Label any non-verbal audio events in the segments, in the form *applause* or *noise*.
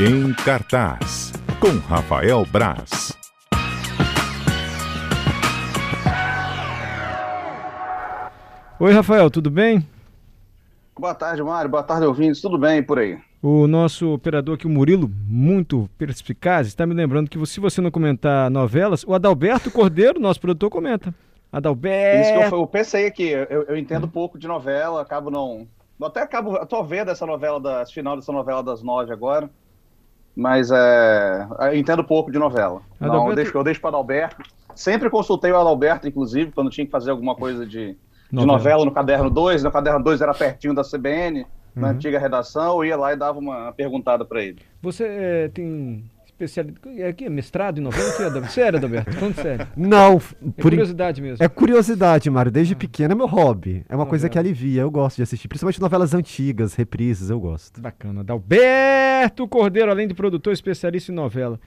Em cartaz, com Rafael Braz. Oi, Rafael, tudo bem? Boa tarde, Mário. Boa tarde, ouvintes. Tudo bem por aí? O nosso operador aqui, o Murilo, muito perspicaz, está me lembrando que se você não comentar novelas, o Adalberto Cordeiro, nosso produtor, comenta. Adalberto. Isso que eu, eu pensei aqui. Eu, eu entendo pouco de novela, acabo não. Até acabo. Eu tô vendo essa novela, da, final dessa novela das nove agora. Mas é. Eu entendo pouco de novela. Adalberto... Não, eu deixo, eu deixo para Adalberto. Sempre consultei o Adalberto, inclusive, quando tinha que fazer alguma coisa de, de novela no caderno 2. No caderno 2 era pertinho da CBN na uhum. antiga redação, eu ia lá e dava uma perguntada para ele. Você é, tem especialidade. É aqui, mestrado em novela? Que é, sério, Adalberto? Falando sério. Não, é curiosidade mesmo. É curiosidade, Mário. Desde ah. pequeno é meu hobby. É uma coisa que alivia. Eu gosto de assistir, principalmente novelas antigas, reprises, eu gosto. Bacana. Adalberto Cordeiro, além de produtor, especialista em novela.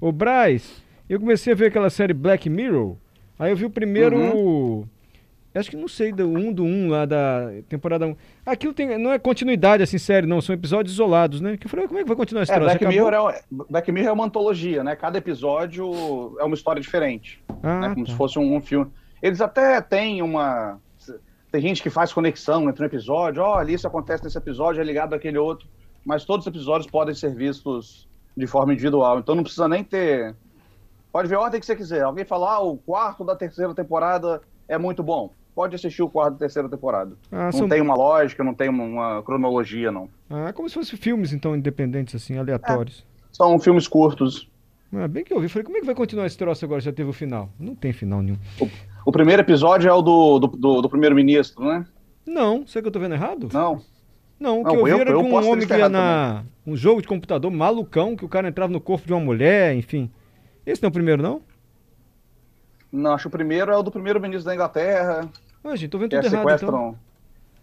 O Braz, eu comecei a ver aquela série Black Mirror. Aí eu vi o primeiro. Uhum Acho que não sei, do 1 um, do 1 um, lá da temporada 1. Um. Aquilo tem, não é continuidade assim, sério, não. São episódios isolados, né? Que eu falei, como é que vai continuar esse é, Black Mirror, é, Black Mirror é uma antologia, né? Cada episódio é uma história diferente. Ah, né? Como tá. se fosse um, um, filme. Eles até têm uma. Tem gente que faz conexão entre um episódio. Olha, isso acontece nesse episódio, é ligado àquele outro. Mas todos os episódios podem ser vistos de forma individual. Então não precisa nem ter. Pode ver a ordem que você quiser. Alguém falar, ah, o quarto da terceira temporada é muito bom pode assistir o quarto e terceira temporada. Ah, não são... tem uma lógica, não tem uma, uma, cronologia, não. Ah, é como se fossem filmes, então, independentes, assim, aleatórios. É, são filmes curtos. Ah, bem que eu vi. Falei, como é que vai continuar esse troço agora? Já teve o final. Não tem final nenhum. O, o primeiro episódio é o do, do, do, do primeiro-ministro, né? Não, será que eu tô vendo errado? Não. Não, o que não, eu vi era de um homem que ia na. Um jogo de computador malucão, que o cara entrava no corpo de uma mulher, enfim. Esse não é o primeiro, não? Não, acho que o primeiro é o do primeiro-ministro da Inglaterra. Ué, gente, tô vendo tudo errado, então.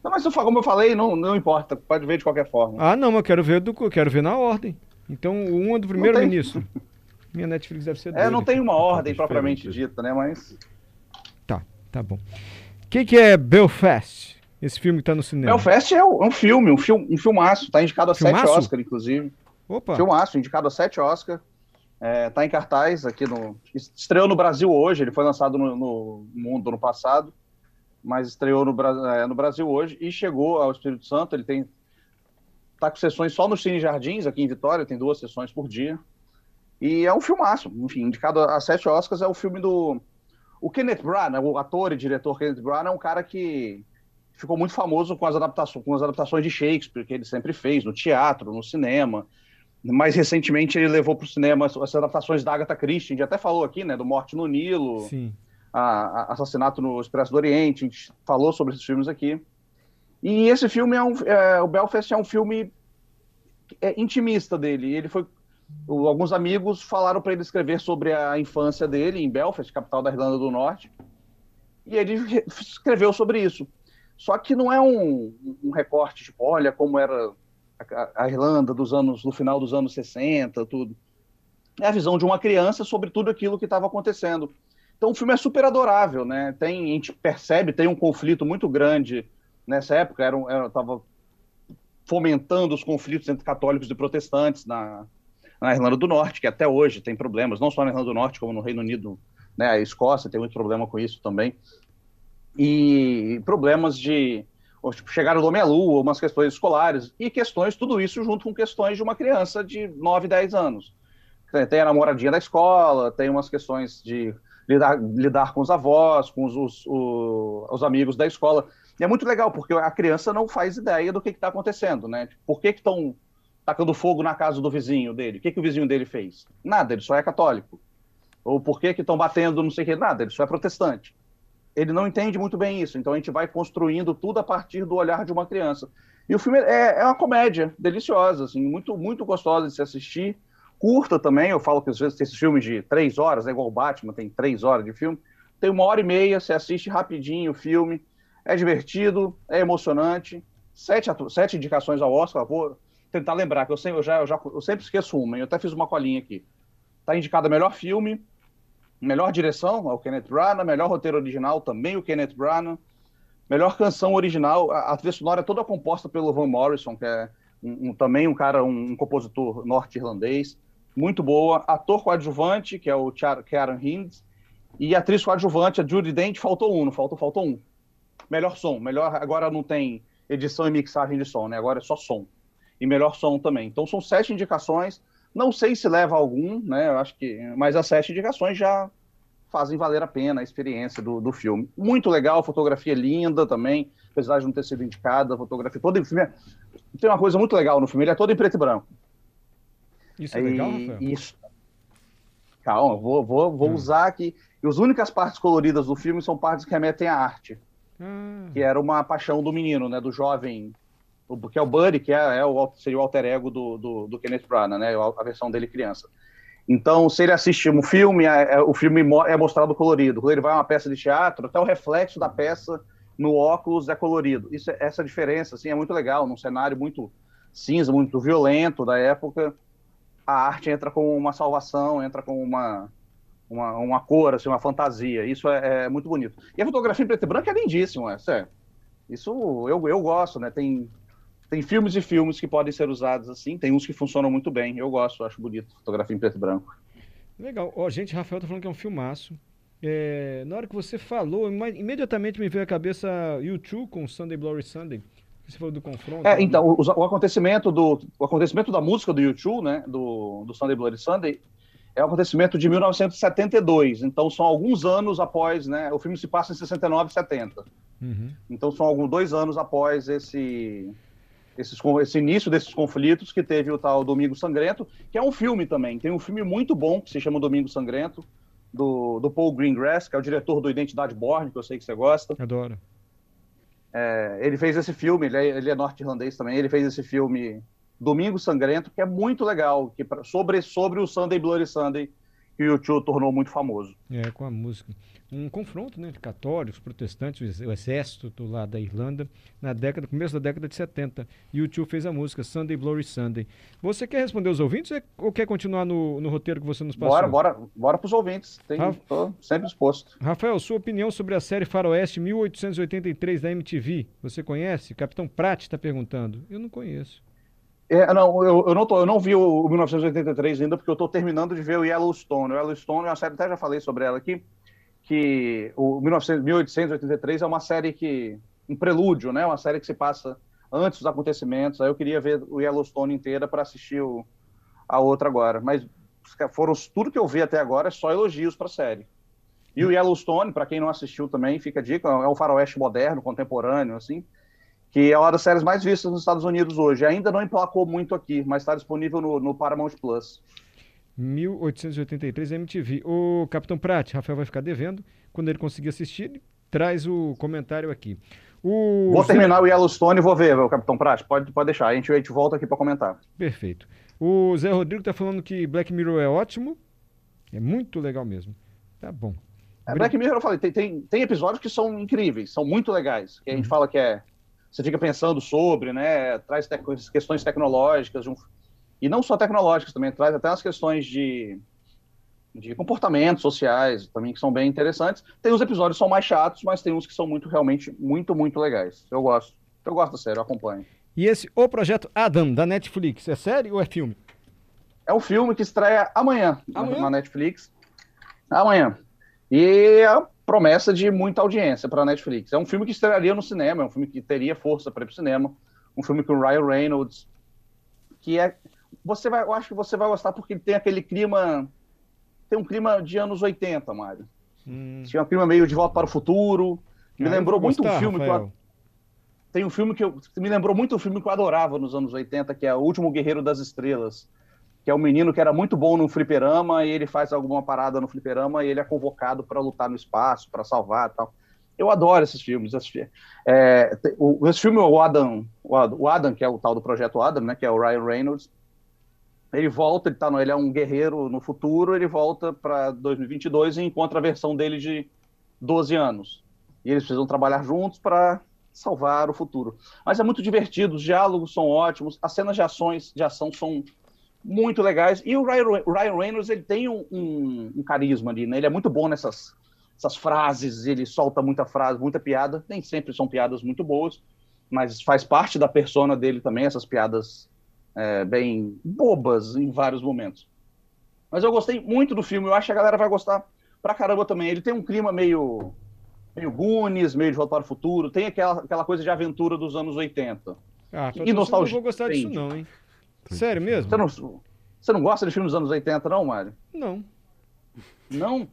Não, mas como eu falei, não, não importa, pode ver de qualquer forma. Ah, não, mas eu quero ver do quero ver na ordem. Então, um é do primeiro-ministro. *laughs* Minha Netflix deve ser É, doida. não tem uma ordem propriamente dita, né, mas... Tá, tá bom. O que, que é Belfast? Esse filme que tá no cinema. Belfast é um, filme, um, filme, um filmaço. Tá indicado a filmaço? sete Oscar, inclusive. Opa! Filmaço, indicado a sete Oscar. É, tá em cartaz aqui no. Estreou no Brasil hoje, ele foi lançado no, no mundo no passado, mas estreou no, é, no, Brasil hoje e chegou ao Espírito Santo. Ele tem. tá com sessões só no Cine Jardins, aqui em Vitória, tem duas sessões por dia. E é um filmaço, enfim, indicado a sete Oscars, é o filme do. O Kenneth Branagh, o ator e diretor Kenneth Branagh, é um cara que ficou muito famoso com as adaptações, com as adaptações de Shakespeare, que ele sempre fez, no teatro, no cinema. Mais recentemente ele levou para o cinema as adaptações da Agatha Christie, a gente até falou aqui, né, do Morte no Nilo, a, a Assassinato no Expresso do Oriente, a gente falou sobre esses filmes aqui. E esse filme é um, é, o Belfast é um filme é, intimista dele. Ele foi, alguns amigos falaram para ele escrever sobre a infância dele em Belfast, capital da Irlanda do Norte, e ele escreveu sobre isso. Só que não é um, um recorte tipo, olha como era a, Irlanda dos anos, no final dos anos 60, tudo. É a visão de uma criança sobre tudo aquilo que estava acontecendo. Então o filme é super adorável, né? Tem, a gente percebe, tem um conflito muito grande nessa época, era, era tava fomentando os conflitos entre católicos e protestantes na, na Irlanda do Norte, que até hoje tem problemas, não só na Irlanda do Norte, como no Reino Unido, né? A Escócia tem muito problema com isso também. E problemas de ou, tipo, chegaram do homem à lua, umas questões escolares, e questões, tudo isso junto com questões de uma criança de 9, 10 anos. Tem a namoradinha da escola, tem umas questões de lidar, lidar com os avós, com os, os, os, os amigos da escola. E é muito legal, porque a criança não faz ideia do que está acontecendo, né? Por que estão tacando fogo na casa do vizinho dele? O que, que o vizinho dele fez? Nada, ele só é católico. Ou por que estão batendo não sei o que? Nada, ele só é protestante ele não entende muito bem isso. Então a gente vai construindo tudo a partir do olhar de uma criança. E o filme é, é uma comédia deliciosa, assim, muito, muito gostosa de se assistir. Curta também, eu falo que às vezes tem esses filmes de três horas, é igual o Batman, tem três horas de filme. Tem uma hora e meia, você assiste rapidinho o filme. É divertido, é emocionante. Sete, sete indicações ao Oscar, vou tentar lembrar, que eu sempre, eu já, eu já, eu sempre esqueço uma, eu até fiz uma colinha aqui. Está indicado melhor filme, Melhor direção, é o Kenneth Branagh. Melhor roteiro original, também o Kenneth Branagh. Melhor canção original, a, a trilha sonora é toda composta pelo Van Morrison, que é um, um, também um cara, um, um compositor norte-irlandês, muito boa. Ator coadjuvante, que é o Karen Hinds, e atriz coadjuvante, a Judy Dent, faltou um, não faltou, faltou um. Melhor som, melhor, agora não tem edição e mixagem de som, né? Agora é só som. E melhor som também. Então são sete indicações. Não sei se leva algum, né? Eu acho que, mas as sete indicações já fazem valer a pena a experiência do, do filme. Muito legal, fotografia linda também, apesar de não ter sido indicada, a fotografia toda filme. É... Tem uma coisa muito legal no filme, ele é todo em preto e branco. Isso é legal, Rafael? Isso. Calma, vou, vou, vou hum. usar aqui. E as únicas partes coloridas do filme são partes que remetem à arte. Hum. Que era uma paixão do menino, né? Do jovem. Que é o Buddy, que é, é o, seria o alter ego do, do, do Kenneth Branagh, né? A, a versão dele criança. Então, se ele assistir um filme, é, é, o filme é mostrado colorido. Quando ele vai a uma peça de teatro, até o reflexo da peça no óculos é colorido. Isso, essa diferença assim, é muito legal. Num cenário muito cinza, muito violento da época, a arte entra com uma salvação, entra com uma, uma, uma cor, assim, uma fantasia. Isso é, é, muito bonito. E a fotografia em preto e branco é lindíssima, é. Isso eu, eu gosto, né? Tem, tem filmes e filmes que podem ser usados assim, tem uns que funcionam muito bem. Eu gosto, acho bonito fotografia em preto e branco. Legal. Ó, oh, gente, Rafael tá falando que é um filmaço. É, na hora que você falou, imediatamente me veio à cabeça YouTube com Sunday Glory Sunday. Você falou do confronto. É, né? então, o, o, acontecimento do o acontecimento da música do YouTube, né, do, do Sunday Bloody Sunday, é um acontecimento de 1972. Então, são alguns anos após, né? O filme se passa em 69 e 70. Uhum. Então, são alguns dois anos após esse, esses, esse início desses conflitos que teve o tal Domingo Sangrento, que é um filme também. Tem um filme muito bom que se chama Domingo Sangrento, do, do Paul Greengrass, que é o diretor do Identidade Born, que eu sei que você gosta. Adoro. É, ele fez esse filme, ele é, ele é norte-irlandês também, ele fez esse filme Domingo Sangrento, que é muito legal, que, sobre, sobre o Sunday Bloody Sunday, que o YouTube tornou muito famoso. É, com a música. Um confronto né, de católicos, protestantes, o exército do lado da Irlanda, na década, começo da década de 70. E o tio fez a música Sunday Glory Sunday. Você quer responder os ouvintes ou quer continuar no, no roteiro que você nos passou? Bora, bora, bora para os ouvintes. Tem, Raf... Sempre disposto. Rafael, sua opinião sobre a série Faroeste 1883 da MTV. Você conhece? Capitão Pratt está perguntando. Eu não conheço. É, não, eu, eu, não tô, eu não vi o, o 1983 ainda, porque eu estou terminando de ver o Yellowstone. O Yellowstone é uma série, até já falei sobre ela aqui, que o 1900, 1883 é uma série que. um prelúdio, né? Uma série que se passa antes dos acontecimentos. Aí eu queria ver o Yellowstone inteira para assistir o, a outra agora. Mas foram tudo que eu vi até agora é só elogios para a série. E o Yellowstone, para quem não assistiu também, fica a dica, é um faroeste moderno, contemporâneo, assim que é uma das séries mais vistas nos Estados Unidos hoje. Ainda não emplacou muito aqui, mas está disponível no, no, Paramount Plus. 1883 MTV. O Capitão Prat, Rafael vai ficar devendo. Quando ele conseguir assistir, traz o comentário aqui. O... Vou terminar o Yellowstone e vou ver, o Capitão Prat. Pode, pode deixar, a gente, a gente volta aqui para comentar. Perfeito. O Zé Rodrigo está falando que Black Mirror é ótimo. É muito legal mesmo. Tá bom. É, Black Mirror, eu falei, tem, tem, tem, episódios que são incríveis, são muito legais. Que a gente uhum. fala que é você fica pensando sobre, né? Traz te questões tecnológicas, um... e não só tecnológicas também, traz até as questões de, de comportamentos sociais também que são bem interessantes. Tem uns episódios que são mais chatos, mas tem uns que são muito, realmente, muito, muito legais. Eu gosto. Eu gosto da série, eu acompanho. E esse O Projeto Adam, da Netflix, é série ou é filme? É um filme que estreia amanhã, amanhã? na Netflix. Amanhã. E promessa de muita audiência para a Netflix. É um filme que estrearia no cinema, é um filme que teria força para ir para o cinema, um filme com o Ryan Reynolds, que é você vai, eu acho que você vai gostar porque tem aquele clima tem um clima de anos 80, Mário. Hum. Tinha um clima meio de volta para o futuro. Me ah, lembrou muito gostar, um filme Rafael. que eu, tem um filme que eu, me lembrou muito um filme que eu adorava nos anos 80, que é O Último Guerreiro das Estrelas que é um menino que era muito bom no fliperama e ele faz alguma parada no fliperama e ele é convocado para lutar no espaço, para salvar tal. Eu adoro esses filmes. É, o, esse filme, o Adam, o Adam, que é o tal do projeto Adam, né, que é o Ryan Reynolds, ele volta, ele, tá ele é um guerreiro no futuro, ele volta para 2022 e encontra a versão dele de 12 anos. E eles precisam trabalhar juntos para salvar o futuro. Mas é muito divertido, os diálogos são ótimos, as cenas de ações de ação são muito legais. E o Ryan, Ryan Reynolds, ele tem um, um, um, carisma ali, né? Ele é muito bom nessas essas frases, ele solta muita frase, muita piada. Nem sempre são piadas muito boas, mas faz parte da persona dele também, essas piadas é, bem bobas em vários momentos. Mas eu gostei muito do filme, eu acho que a galera vai gostar pra caramba também. Ele tem um clima meio, meio Goonies, meio de Volta para o Futuro, tem aquela, aquela coisa de aventura dos anos 80. Ah, E nostalgia, não vou gostar disso não, hein? Sério mesmo? Você não, você não gosta de filmes dos anos 80, não, Mário? Não. Não?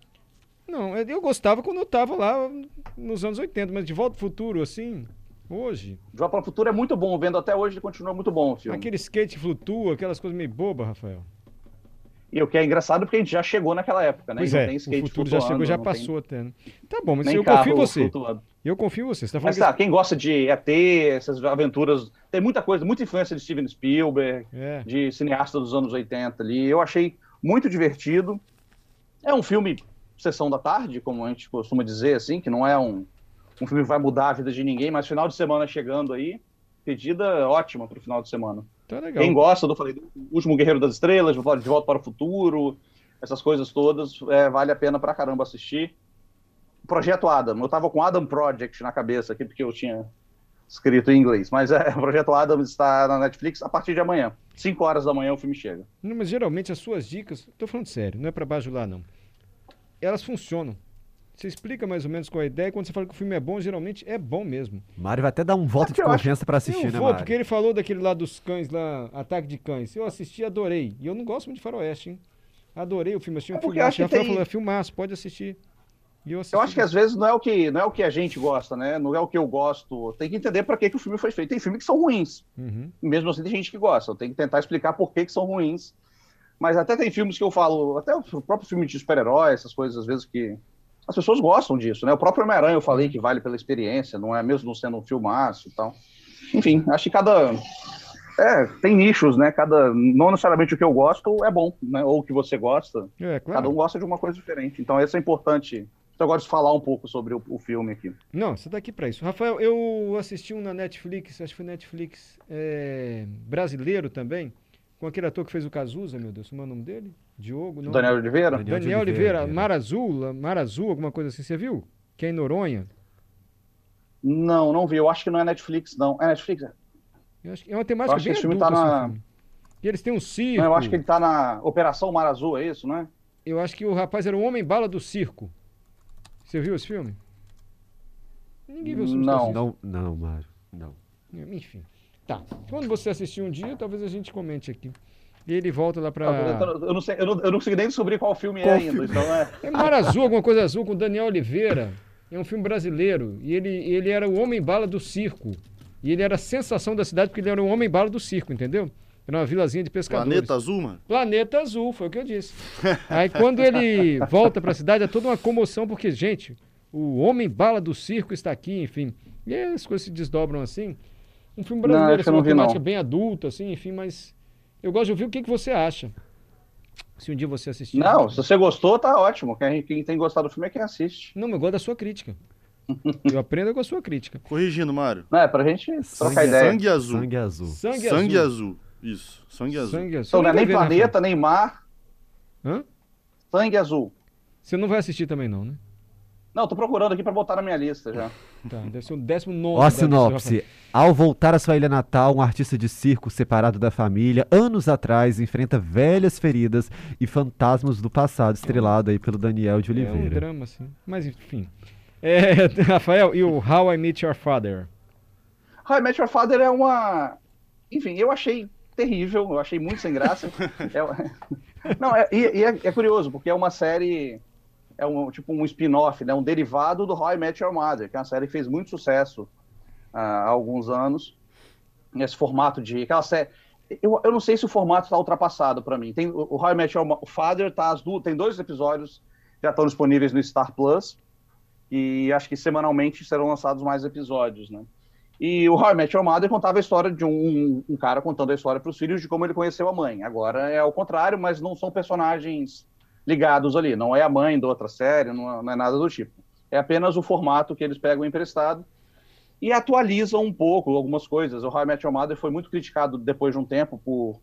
Não, eu gostava quando eu tava lá nos anos 80, mas de volta pro futuro, assim, hoje. De Volta para o Futuro é muito bom, vendo até hoje ele continua muito bom o filme. Aquele skate que flutua, aquelas coisas meio bobas, Rafael. E o que é engraçado porque a gente já chegou naquela época, né? Pois é, o futuro já chegou, já não tem passou até, né? Tá bom, mas eu confio em você. flutuando. Eu confio em você. Você tá falando Mas tá, quem gosta de ET, essas aventuras, tem muita coisa, muita influência de Steven Spielberg, que... É. de cineasta dos anos 80 ali. Eu achei muito divertido. É um filme sessão da tarde, como a gente costuma dizer, assim, que não é um, um filme que vai mudar a vida de ninguém, mas final de semana chegando aí, pedida ótima pro final de semana. Tá legal. Quem gosta do, falei, do Último Guerreiro das Estrelas, De Volta para o Futuro, essas coisas todas, é, vale a pena pra caramba assistir. Projeto Adam, eu tava com Adam Project na cabeça aqui, porque eu tinha escrito em inglês, mas é, *laughs* o Projeto Adam está na Netflix a partir de amanhã. 5 horas da manhã o filme chega. Não, mas geralmente as suas dicas, tô falando sério, não é pra bajular não. Elas funcionam. Você explica mais ou menos qual é a ideia, e quando você fala que o filme é bom, geralmente é bom mesmo. Mário vai até dar um voto É de confiança pra assistir, eu né, vou, Mário? porque ele falou daquele lá dos cães lá, Ataque de Cães. Eu assisti, adorei. E eu não gosto muito de faroeste, hein? Adorei o filme, um É porque filmaço. acho que tem- falou, é filmaço, pode assistir. E eu, assisti Eu acho que às vezes não é o que, não é o que a gente gosta, né? Não é o que eu gosto. Tem que entender para que, que o filme foi feito. Tem filmes que são ruins. Uhum. mesmo assim tem gente que gosta. Eu tenho que tentar explicar por que, que são ruins. Mas até tem filmes que eu falo, até o próprio filme de super-herói, essas coisas, às vezes que as pessoas gostam disso, né? O próprio Homem-Aranha eu falei que vale pela experiência, não é mesmo não sendo um filmaço e tal. Enfim, acho que cada. É, tem nichos, né? Cada. Não necessariamente o que eu gosto é bom, né? Ou o que você gosta. É, Cada claro. um gosta de uma coisa diferente. Então, isso é importante. Então, eu gosto de falar um pouco sobre o, o filme aqui. Não, você tá aqui pra isso. Rafael, eu assisti um na Netflix, acho que foi Netflix é, brasileiro também, com aquele ator que fez o Cazuza, meu Deus, como é o nome dele? Diogo? Não. Daniel Oliveira? Daniel Daniel Oliveira, Oliveira. Mar Azul, Mar Azul, alguma coisa assim, você viu? Que é em Noronha. Não, não vi. Eu acho que não é Netflix, não. É Netflix? Eu acho que é uma temática acho que bem esse filme adulta, tá assim, na- o filme. E eles têm um circo. Não, eu acho que ele tá na Operação Mar Azul, é isso, né? Eu acho que o rapaz era o homem-bala do circo. Você viu esse filme? Ninguém viu esse filme. Não. Não, não, Mário. Não. Enfim. Tá. Quando você assistir um dia, talvez a gente comente aqui. E ele volta lá pra. Eu, não sei, eu, não, eu não consegui nem descobrir qual filme Qual é ainda. filme? Então é. É Mar Azul, alguma coisa azul, com Daniel Oliveira. É um filme brasileiro. E ele, ele era o homem-bala do circo. E ele era a sensação da cidade porque ele era o homem-bala do circo, entendeu? Era uma vilazinha de pescadores. Planeta Azul, mano? Planeta Azul, foi o que eu disse. Aí quando ele volta pra cidade, é toda uma comoção, porque, gente, o homem-bala do circo está aqui, enfim. E aí as coisas se desdobram assim. Um filme brasileiro, assim, não uma vi, temática não. bem adulta, assim, enfim, mas eu gosto de ouvir o que, que você acha. Se um dia você assistir. Não, se você gostou, tá ótimo. Quem, quem tem gostado do filme é quem assiste. Não, mas eu gosto da sua crítica. *laughs* Eu aprendo com a sua crítica. Corrigindo, Mário. Não, é pra gente trocar Sangue- ideia. Sangue azul. Sangue azul. Sangue, Sangue azul. azul. Isso. Sangue azul. Sangue azul. Então não é nem né, planeta, nem mar? Hã? sangue azul. Você não vai assistir também, não, né? Não, tô procurando aqui pra botar na minha lista já. *laughs* Tá, deve ser o décimo nono. Ó a sinopse. Ao voltar à sua ilha natal, um artista de circo separado da família, anos atrás, enfrenta velhas feridas e fantasmas do passado, estrelado aí pelo Daniel de É um Oliveira. drama, assim. Mas enfim. É, *laughs* Rafael, e o How I Met Your Father? How I Met Your Father é uma. Enfim, eu achei terrível, eu achei muito sem graça. *laughs* É- Não, é, e, e é, é curioso, porque é uma série. É um tipo um spin-off, né? um derivado do How I Met Your Mother, que é uma série que fez muito sucesso ah, há alguns anos. Nesse formato de. Aquela série. Eu, eu não sei se o formato está ultrapassado para mim. Tem, o How I Met Your Father tá as duas, tem dois episódios já estão disponíveis no Star Plus. E acho que semanalmente serão lançados mais episódios, né? E o How I Met Your Mother contava a história de um, um cara contando a história para os filhos de como ele conheceu a mãe. Agora é ao contrário, mas não são personagens ligados ali. Não é a mãe da outra série, não é, não é nada do tipo. É apenas o formato que eles pegam emprestado e atualizam um pouco algumas coisas. O How I Met Your Mother foi muito criticado depois de um tempo por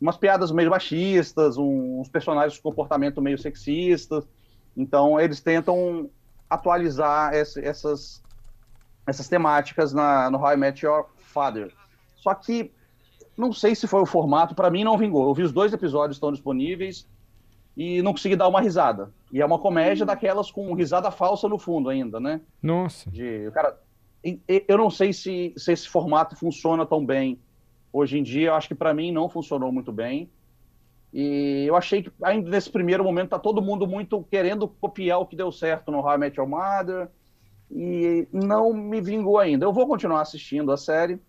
umas piadas meio machistas, uns personagens com comportamento meio sexista. Então eles tentam atualizar esse- essas essas temáticas na, no How I Met Your Father. Só que não sei se foi o formato, para mim não vingou. Eu vi os dois episódios estão disponíveis e não consegui dar uma risada. E é uma comédia daquelas com risada falsa no fundo ainda, né? Nossa. De, cara, eu não sei se, se esse formato funciona tão bem hoje em dia. Eu acho que para mim não funcionou muito bem. E eu achei que ainda nesse primeiro momento tá todo mundo muito querendo copiar o que deu certo no How I Met Your Mother e não me vingou ainda. Eu vou continuar assistindo a série,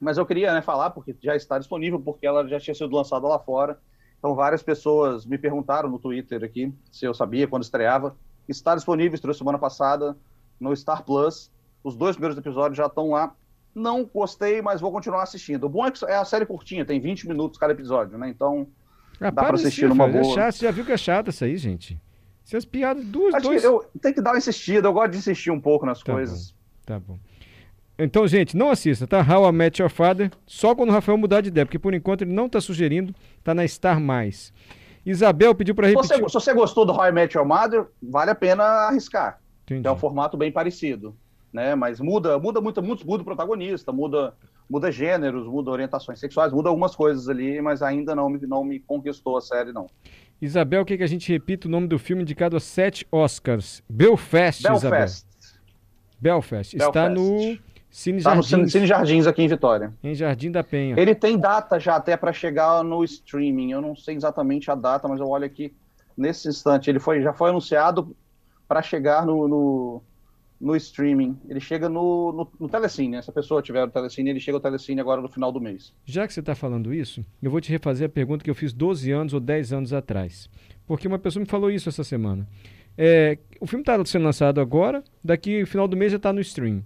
mas eu queria né, falar porque já está disponível, porque ela já tinha sido lançada lá fora. Então várias pessoas me perguntaram no Twitter aqui se eu sabia quando estreava. Está disponível, estreou semana passada no Star Plus. Os dois primeiros episódios já estão lá. Não gostei, mas vou continuar assistindo. O bom é que é a série curtinha, tem 20 minutos cada episódio, né? Então Ah, Dá de assistir numa Fábio, boa. É chato, você já viu que é chato isso aí, gente. Essas piadas, duas, Acho dois... que eu tenho que dar uma insistida, eu gosto de insistir um pouco nas Tá coisas. Tá bom. Então, gente, não assista, tá? How I Met Your Father, só quando o Rafael mudar de ideia, porque por enquanto ele não tá sugerindo, tá na Star+. Isabel pediu Se repetir... você, se você gostou do How I Met Your Mother, vale a pena arriscar. Entendi. É um formato bem parecido, né? Mas muda, muda muito, muito, muda o protagonista, muda, muda gêneros, muda orientações sexuais, muda algumas coisas ali, mas ainda não me, não me conquistou a série, não. Isabel, quer que a gente repita o nome do filme indicado a sete Oscars? Belfast, Isabel. Belfast. Belfast. Está Belfast. no Cine Tá no Jardins, Cine, Cine Jardins aqui em Vitória. em Jardim da Penha. Ele tem data já até para chegar no streaming. Eu não sei exatamente a data, mas eu olho aqui nesse instante. Ele foi, já foi anunciado para chegar no, no, no streaming. Ele chega no, no, no Telecine. né? Se a pessoa tiver no Telecine, ele chega ao Telecine agora no final do mês. Já que você está falando isso, eu vou te refazer a pergunta que eu fiz 12 anos ou 10 anos atrás. Porque uma pessoa me falou isso essa semana. É, o filme está sendo lançado agora, daqui no final do mês já está no stream.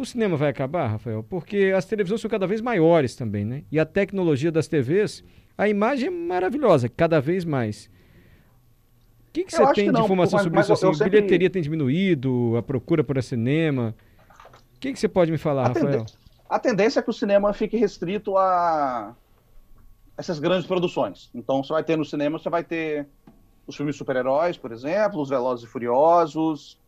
O cinema vai acabar, Rafael? Porque as televisões são cada vez maiores também, né? E a tecnologia das TVs, a imagem é maravilhosa, cada vez mais. O que, você tem que de informação mas- sobre mas isso? Assim, sempre- bilheteria tem diminuído, a procura por cinema. O que, que você pode me falar, A, Rafael? a tendência é que o cinema fique restrito a essas grandes produções. Então, você vai ter no cinema, você vai ter os filmes super-heróis, por exemplo, os Velozes e Furiosos,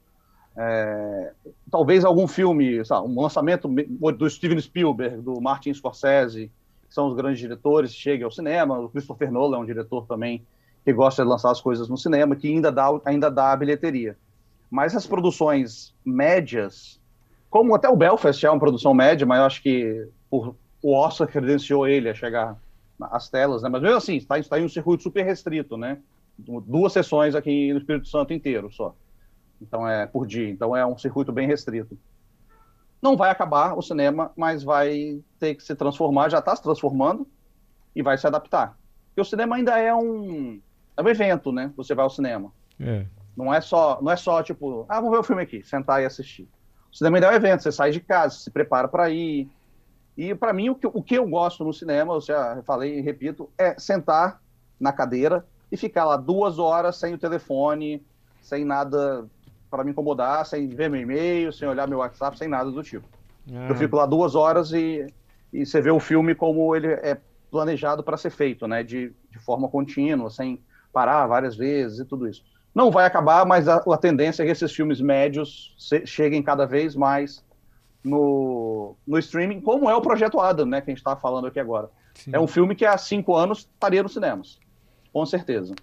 é, talvez algum filme, lá, um lançamento me- do Steven Spielberg, do Martin Scorsese, que são os grandes diretores, chegue ao cinema. O Christopher Nolan é um diretor também que gosta de lançar as coisas no cinema, que ainda dá, ainda dá a bilheteria. Mas as produções médias, como até o Belfast é uma produção média, mas eu acho que por, o Oscar credenciou ele a chegar às telas, né? Mas mesmo assim, está, está em um circuito super restrito, né? Duas sessões aqui no Espírito Santo inteiro só. Então é por dia. Então é um circuito bem restrito. Não vai acabar o cinema, mas vai ter que se transformar, já está se transformando e vai se adaptar. Porque o cinema ainda é um, é um evento, né? Você vai ao cinema. É. Não é só, não é só tipo, ah, vamos ver o filme aqui, sentar e assistir. O cinema ainda é um evento, você sai de casa, se prepara para ir. E para mim o que, o que eu gosto no cinema, eu já falei e repito, é sentar na cadeira e ficar lá duas horas sem o telefone, sem nada para me incomodar, sem ver meu e-mail, sem olhar meu WhatsApp, sem nada do tipo. Ah, Eu fico lá duas horas e, e você vê o filme como ele é planejado para ser feito, né? De, de forma contínua, sem parar várias vezes e tudo isso. Não vai acabar, mas a, a tendência é que esses filmes médios se- cheguem cada vez mais no, no streaming, como é o Projeto Adam, né? Que a gente está falando aqui agora. sim. É um filme que há cinco anos estaria nos cinemas, com certeza.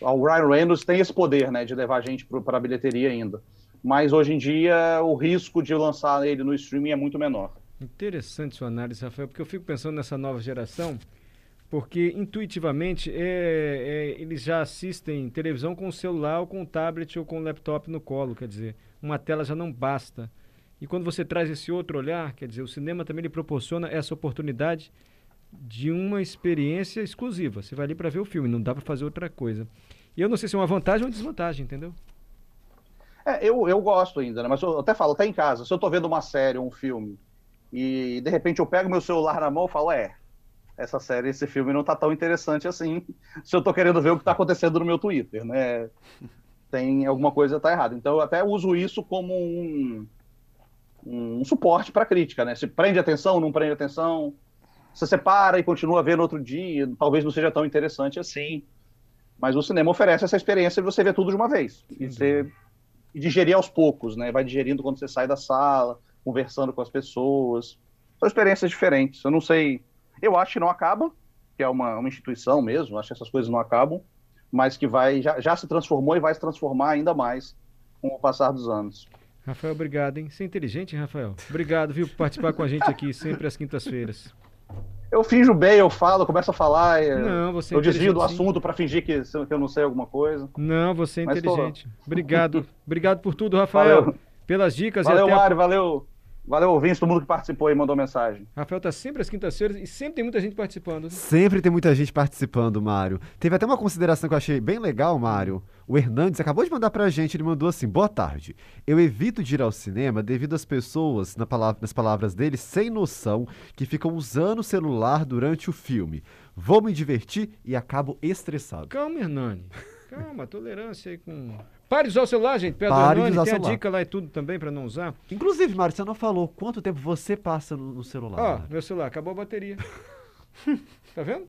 O Ryan Reynolds tem esse poder, né, de levar a gente para a bilheteria ainda. Mas hoje em dia o risco de lançar ele no streaming é muito menor. Interessante sua análise, Rafael, porque eu fico pensando nessa nova geração, porque intuitivamente é, é, eles já assistem televisão com o celular, ou com o tablet, ou com o laptop no colo, quer dizer, uma tela já não basta. E quando você traz esse outro olhar, quer dizer, o cinema também lhe proporciona essa oportunidade de uma experiência exclusiva. Você vai ali para ver o filme, não dá para fazer outra coisa. E eu não sei se é uma vantagem ou uma desvantagem, entendeu? É, eu, eu gosto ainda, né? Mas eu até falo, até em casa, se eu tô vendo uma série ou um filme e de repente eu pego meu celular na mão e falo, é, essa série, esse filme não tá tão interessante assim, *laughs* se eu tô querendo ver o que tá acontecendo no meu Twitter, né? Tem alguma coisa que tá errada. Então eu até uso isso como um, um suporte para crítica, né? Se prende atenção, não prende atenção, se você para e continua vendo outro dia, talvez não seja tão interessante assim. Mas o cinema oferece essa experiência de você ver tudo de uma vez. E, você, e digerir aos poucos, né? Vai digerindo quando você sai da sala, conversando com as pessoas. são experiências diferentes. Eu não sei. Eu acho que não acaba, que é uma, uma instituição mesmo, acho que essas coisas não acabam, mas que vai já, já se transformou e vai se transformar ainda mais com o passar dos anos. Rafael, obrigado, hein? Você é inteligente, hein, Rafael? Obrigado, viu, por participar com a gente aqui sempre às quintas-feiras. Eu finjo bem, eu falo, começo a falar, Não, você é eu desvio do inteligente, assunto para fingir que, que eu não sei alguma coisa. Não, você é Mas tô- inteligente. Obrigado. *laughs* Obrigado por tudo, Rafael. Valeu. Pelas dicas Valeu, e até a... Mário, valeu, valeu ouvintes, todo mundo que participou e mandou mensagem. Rafael tá sempre às quintas-feiras e sempre tem muita gente participando. Sempre tem muita gente participando, Mário. Teve até uma consideração que eu achei bem legal, Mário. O Hernandes acabou de mandar pra gente, ele mandou assim: Boa tarde. Eu evito de ir ao cinema devido às pessoas, na palavra- nas palavras dele, sem noção, que ficam usando o celular durante o filme. Vou me divertir e acabo estressado. Calma, Hernani. Calma, tolerância aí com. Pare de usar o celular, gente. Pedro Pare Hernani, tem a dica lá e tudo também pra não usar. Inclusive, Mário, você não falou quanto tempo você passa no, no celular. Ó, Mário. meu celular, acabou a bateria. *laughs* tá vendo?